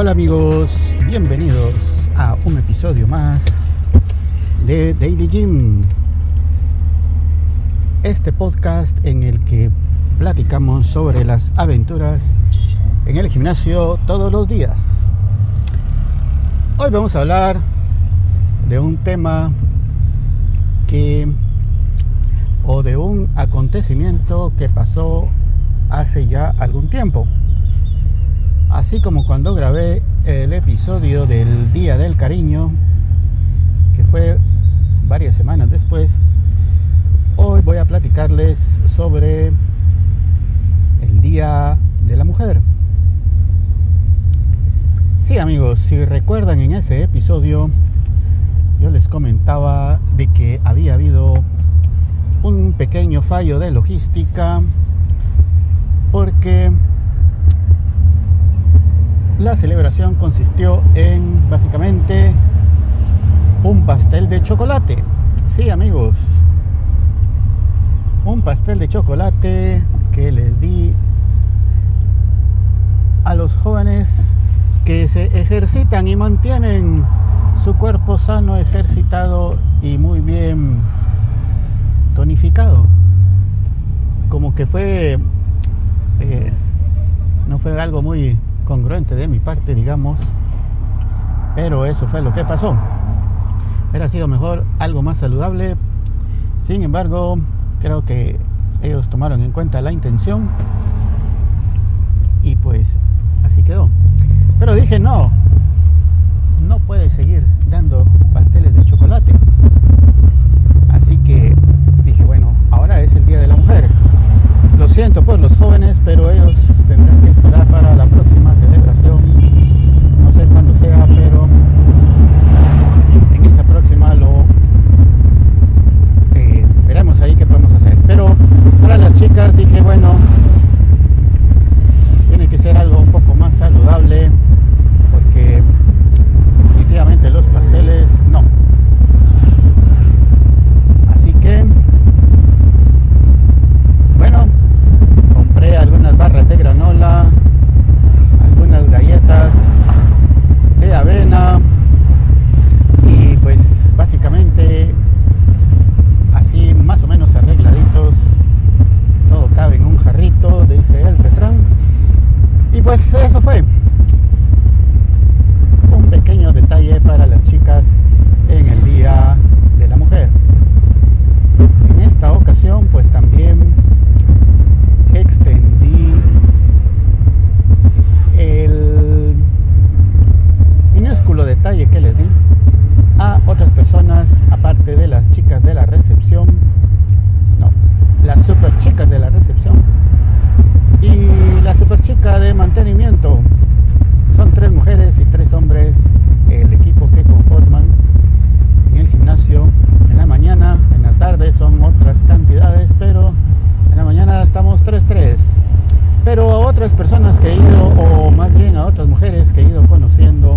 Hola amigos, bienvenidos a un episodio más de Daily Gym. Este podcast en el que platicamos sobre las aventuras en el gimnasio todos los días. Hoy vamos a hablar de un tema que o de un acontecimiento que pasó hace ya algún tiempo. Así como cuando grabé el episodio del Día del Cariño, que fue varias semanas después, hoy voy a platicarles sobre el Día de la Mujer. Sí amigos, si recuerdan en ese episodio, yo les comentaba de que había habido un pequeño fallo de logística porque la celebración consistió en básicamente un pastel de chocolate. Sí, amigos. Un pastel de chocolate que les di a los jóvenes que se ejercitan y mantienen su cuerpo sano, ejercitado y muy bien tonificado. Como que fue, eh, no fue algo muy congruente de mi parte, digamos, pero eso fue lo que pasó. Hubiera sido mejor algo más saludable. Sin embargo, creo que ellos tomaron en cuenta la intención y pues así quedó. Pero dije, no, no puede seguir dando pasteles de chocolate. Así que dije, bueno, ahora es el Día de la Mujer. Lo siento por los jóvenes, pero ellos tendrán que esperar para la próxima celebración. No sé cuándo sea, pero en esa próxima lo eh, veremos ahí qué podemos hacer. Pero para las chicas dije, bueno, tiene que ser algo un poco más saludable, porque definitivamente los pasteles no. Así que, bueno, compré algunas barras de granola, algunas galletas de avena y pues básicamente así más o menos arregladitos, todo cabe en un jarrito, dice el refrán. Y pues eso fue un pequeño detalle para las chicas en el Día de la Mujer. En esta ocasión pues también extendí el minúsculo detalle que les di a otras personas aparte de las chicas de la recepción no las super chicas de la recepción y la super chica de mantenimiento. Son tres mujeres y tres hombres el equipo que conforman en el gimnasio. En la mañana en la tarde son otras cantidades pero en la mañana estamos 3-3 pero a otras personas que he ido o más bien a otras mujeres que he ido conociendo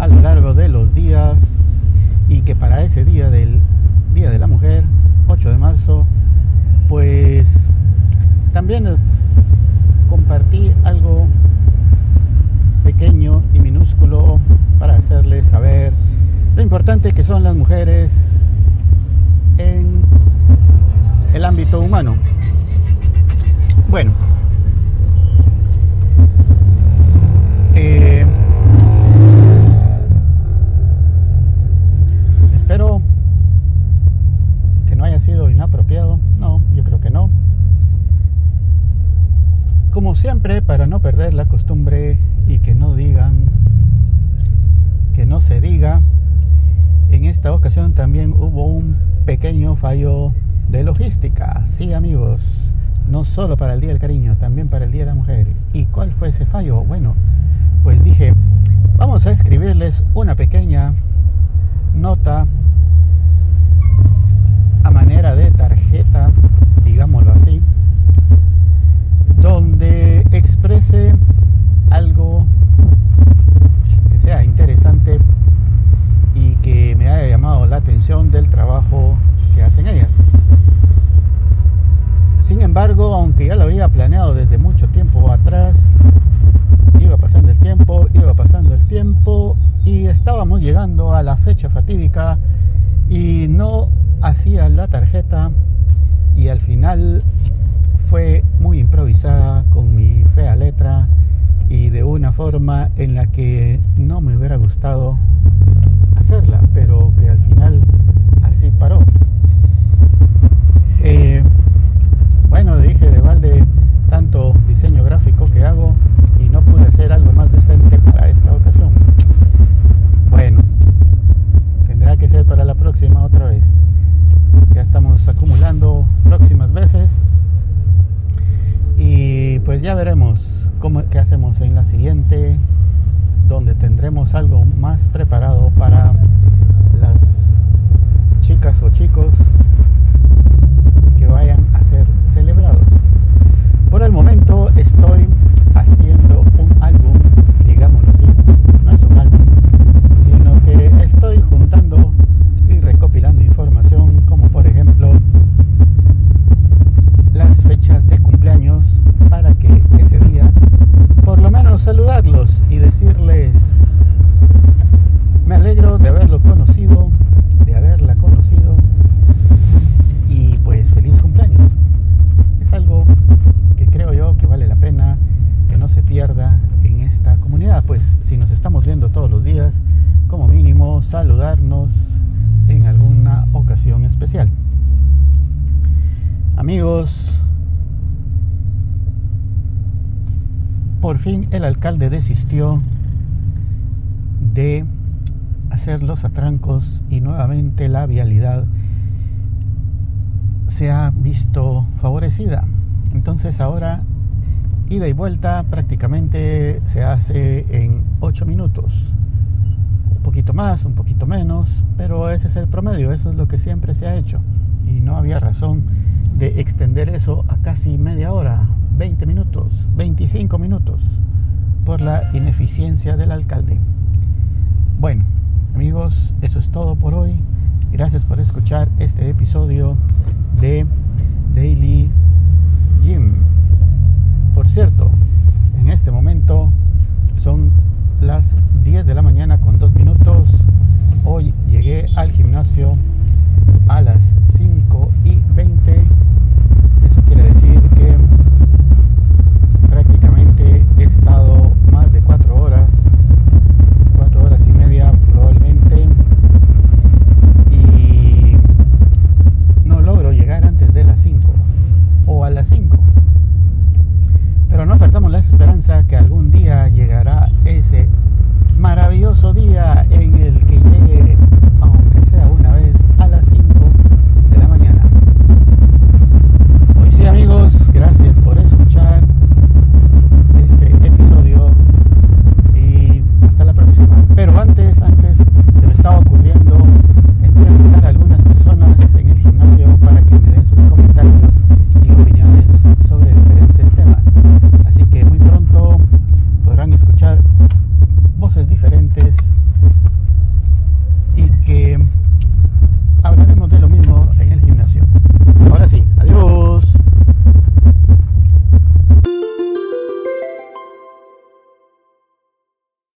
a lo largo de los días y que para ese día del Día de la Mujer 8 de marzo pues también compartí algo pequeño y minúsculo para hacerles saber lo importante que son las mujeres en el ámbito humano. Bueno, siempre, para no perder la costumbre y que no digan, que no se diga, en esta ocasión también hubo un pequeño fallo de logística. Sí, amigos, no solo para el Día del Cariño, también para el Día de la Mujer. ¿Y cuál fue ese fallo? Bueno, pues dije, vamos a escribirles una pequeña nota a manera de tarjeta, digámoslo así, donde exprese algo que sea interesante y que me haya llamado la atención del trabajo que hacen ellas. Sin embargo, aunque ya lo había planeado desde mucho tiempo atrás, iba pasando el tiempo iba pasando el tiempo y estábamos llegando a la fecha fatídica y no hacía la tarjeta y al final fue muy improvisada con mi fea letra y de una forma en la que no me hubiera gustado hacerla, pero que al final así paró. Eh, bueno, dije de balde tanto diseño gráfico que hago y no pude hacer algo más decente para esta ocasión. Bueno, tendrá que ser para la próxima otra vez. Ya estamos acumulando próximas veces y ya veremos cómo, qué hacemos en la siguiente, donde tendremos algo más preparado para las chicas o chicos que vayan a ser celebrados. Por el momento saludarlos y decirles me alegro de haberlo conocido, de haberla conocido y pues feliz cumpleaños. Es algo que creo yo que vale la pena que no se pierda en esta comunidad, pues si nos estamos viendo todos los días, como mínimo saludarnos en alguna ocasión especial. Amigos, por fin el alcalde desistió de hacer los atrancos y nuevamente la vialidad se ha visto favorecida. Entonces ahora ida y vuelta prácticamente se hace en 8 minutos. Un poquito más, un poquito menos, pero ese es el promedio, eso es lo que siempre se ha hecho. Y no había razón de extender eso a casi media hora, 20 minutos, 25 minutos, por la ineficiencia del alcalde. Bueno, amigos, eso es todo por hoy. Gracias por escuchar este ऐसा क्या